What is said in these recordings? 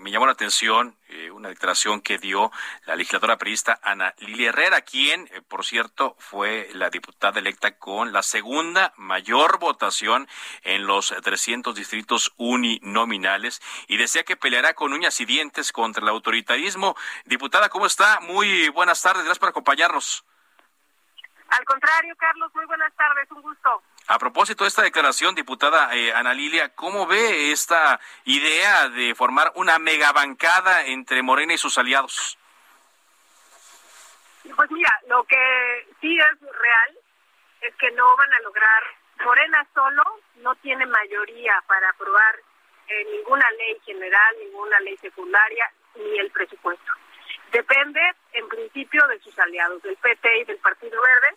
Me llamó la atención eh, una declaración que dio la legisladora periodista Ana Lilia Herrera, quien, eh, por cierto, fue la diputada electa con la segunda mayor votación en los 300 distritos uninominales y decía que peleará con uñas y dientes contra el autoritarismo. Diputada, ¿cómo está? Muy buenas tardes, gracias por acompañarnos. Al contrario, Carlos, muy buenas tardes, un gusto. A propósito de esta declaración, diputada eh, Ana Lilia, ¿cómo ve esta idea de formar una megabancada entre Morena y sus aliados? Pues mira, lo que sí es real es que no van a lograr, Morena solo no tiene mayoría para aprobar eh, ninguna ley general, ninguna ley secundaria, ni el presupuesto. Depende, en principio, de sus aliados, del PT y del Partido Verde,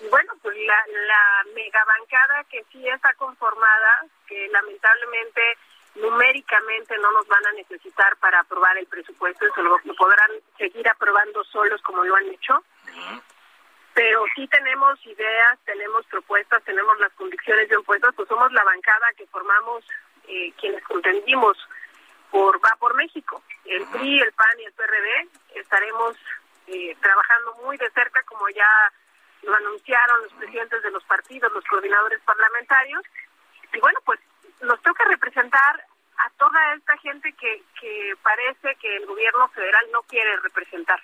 y bueno, pues la, la megabancada que sí está conformada, que lamentablemente numéricamente no nos van a necesitar para aprobar el presupuesto, eso lo, podrán seguir aprobando solos como lo han hecho. Pero sí tenemos ideas, tenemos propuestas, tenemos las convicciones de puesto, pues somos la bancada que formamos eh, quienes contendimos por Va por México. El PRI, el PAN y el PRD estaremos eh, trabajando muy de cerca, como ya lo anunciaron los presidentes de los partidos, los coordinadores parlamentarios, y bueno, pues nos toca representar a toda esta gente que, que parece que el gobierno federal no quiere representar.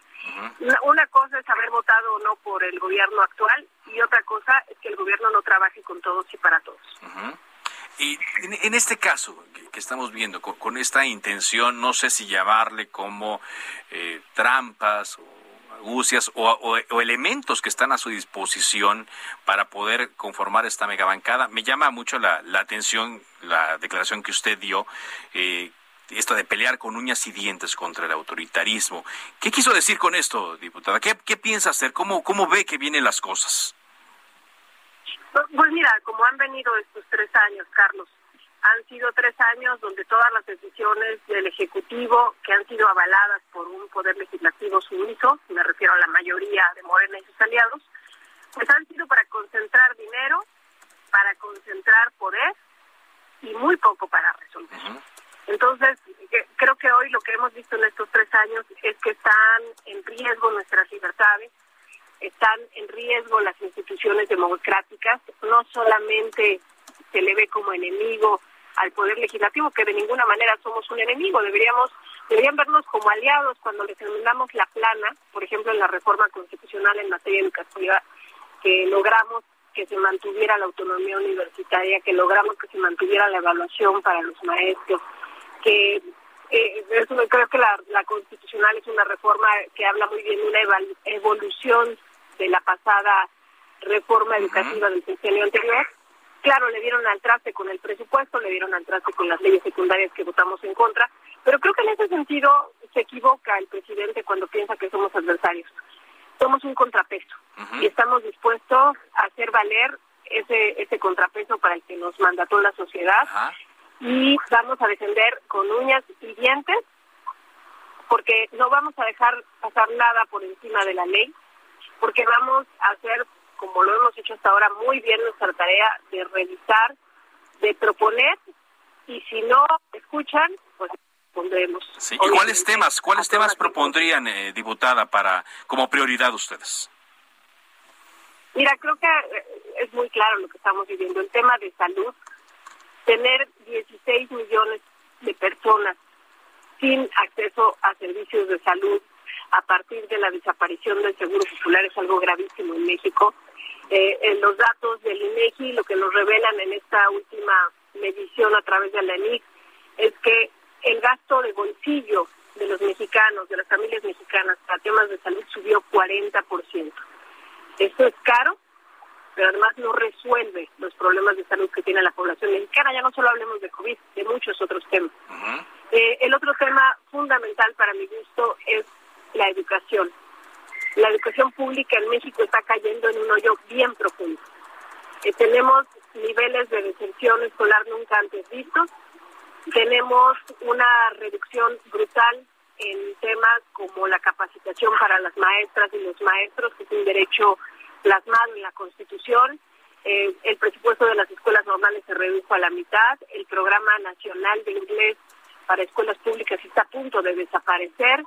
Una cosa es haber votado o no por el gobierno actual y otra cosa es que el gobierno no trabaje con todos y para todos. Y en, este caso que, estamos viendo, con, esta intención, no sé si llamarle como eh, trampas o o, elementos que están a su disposición para poder conformar esta megabancada. Me llama mucho la, atención la declaración que usted dio. Eh, esto de pelear con uñas y dientes contra el autoritarismo. ¿Qué quiso decir con esto, diputada? ¿Qué, qué piensa hacer? ¿Cómo, ¿Cómo ve que vienen las cosas? Pues mira, como han venido estos tres años, Carlos, han sido tres años donde todas las decisiones del Ejecutivo, que han sido avaladas por un poder legislativo sumiso, me refiero a la mayoría de Morena y sus aliados, pues han sido para concentrar dinero, para concentrar poder y muy poco para resolver. Entonces, creo que hoy lo que hemos visto en estos tres años es que están en riesgo nuestras libertades, están en riesgo las instituciones democráticas, no solamente se le ve como enemigo al Poder Legislativo, que de ninguna manera somos un enemigo, deberíamos deberían vernos como aliados cuando les terminamos la plana, por ejemplo, en la reforma constitucional en materia educativa, que logramos que se mantuviera la autonomía universitaria, que logramos que se mantuviera la evaluación para los maestros, que eh, eso creo que la, la constitucional es una reforma que habla muy bien de una evolución de la pasada reforma educativa del sexenio anterior Claro, le dieron al traste con el presupuesto, le dieron al traste con las leyes secundarias que votamos en contra, pero creo que en ese sentido se equivoca el presidente cuando piensa que somos adversarios. Somos un contrapeso y estamos dispuestos a hacer valer ese, ese contrapeso para el que nos mandató la sociedad y vamos a defender con uñas y dientes porque no vamos a dejar pasar nada por encima de la ley, porque vamos a hacer como lo hemos hecho hasta ahora muy bien nuestra tarea de revisar, de proponer y si no escuchan, pues pondremos. ¿Y cuáles temas, cuáles temas propondrían, eh, diputada, para como prioridad ustedes? Mira, creo que eh, es muy claro lo que estamos viviendo. El tema de salud, tener 16 millones de personas sin acceso a servicios de salud a partir de la desaparición del Seguro Popular es algo gravísimo en México. Eh, en los datos del INEGI, lo que nos revelan en esta última medición a través de la ENIC, es que el gasto de bolsillo de los mexicanos, de las familias mexicanas para temas de salud subió 40%. Esto es caro, pero además no resuelve los problemas de salud que tiene la población mexicana. Ya no solo hablemos de COVID, de muchos Eh, el otro tema fundamental para mi gusto es la educación. La educación pública en México está cayendo en un hoyo bien profundo. Eh, tenemos niveles de deserción escolar nunca antes vistos. Tenemos una reducción brutal en temas como la capacitación para las maestras y los maestros, que es un derecho plasmado en la Constitución. Eh, el presupuesto de las escuelas normales se redujo a la mitad. El programa nacional de inglés para escuelas públicas está a punto de desaparecer.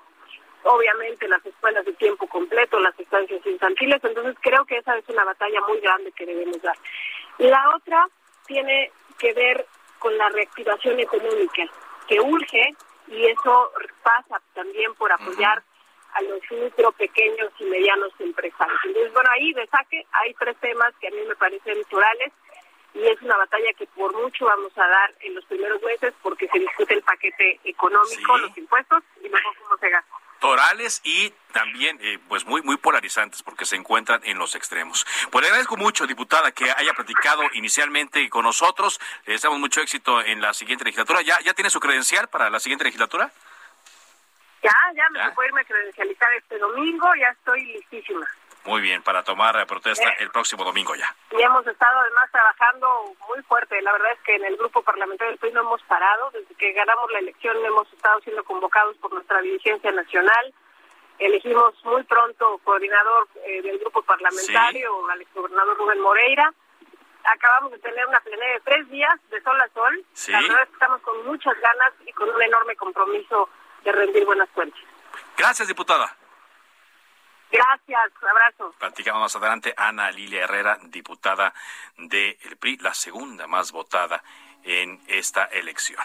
Obviamente las escuelas de tiempo completo, las estancias infantiles. Entonces creo que esa es una batalla muy grande que debemos dar. La otra tiene que ver con la reactivación económica, que urge y eso pasa también por apoyar a los micro, pequeños y medianos empresarios. Entonces, bueno, ahí de saque hay tres temas que a mí me parecen naturales y es una batalla que por mucho vamos a dar en los primeros meses porque se discute el paquete económico, los impuestos y luego cómo se gasta torales y también eh, pues muy muy polarizantes porque se encuentran en los extremos. Pues le agradezco mucho, diputada, que haya platicado inicialmente con nosotros. Le deseamos mucho éxito en la siguiente legislatura. ¿Ya, ya tiene su credencial para la siguiente legislatura? Ya, ya me puedo irme a credencializar este domingo, ya estoy listísima. Muy bien, para tomar protesta el próximo domingo ya. Y hemos estado además trabajando muy fuerte. La verdad es que en el grupo parlamentario del PRI no hemos parado. Desde que ganamos la elección hemos estado siendo convocados por nuestra dirigencia nacional. Elegimos muy pronto coordinador eh, del grupo parlamentario, al exgobernador Rubén Moreira. Acabamos de tener una plenaria de tres días de sol a sol. La verdad es que estamos con muchas ganas y con un enorme compromiso de rendir buenas cuentas. Gracias, diputada. Gracias, abrazo. Platicamos más adelante Ana Lilia Herrera, diputada del PRI, la segunda más votada en esta elección.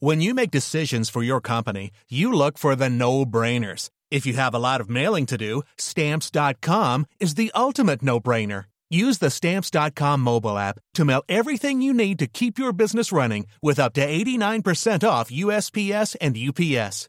When you make decisions for your company, you look for the no-brainers. If you have a lot of mailing to do, stamps.com is the ultimate no-brainer. Use the stamps.com mobile app to mail everything you need to keep your business running with up to 89% off USPS and UPS.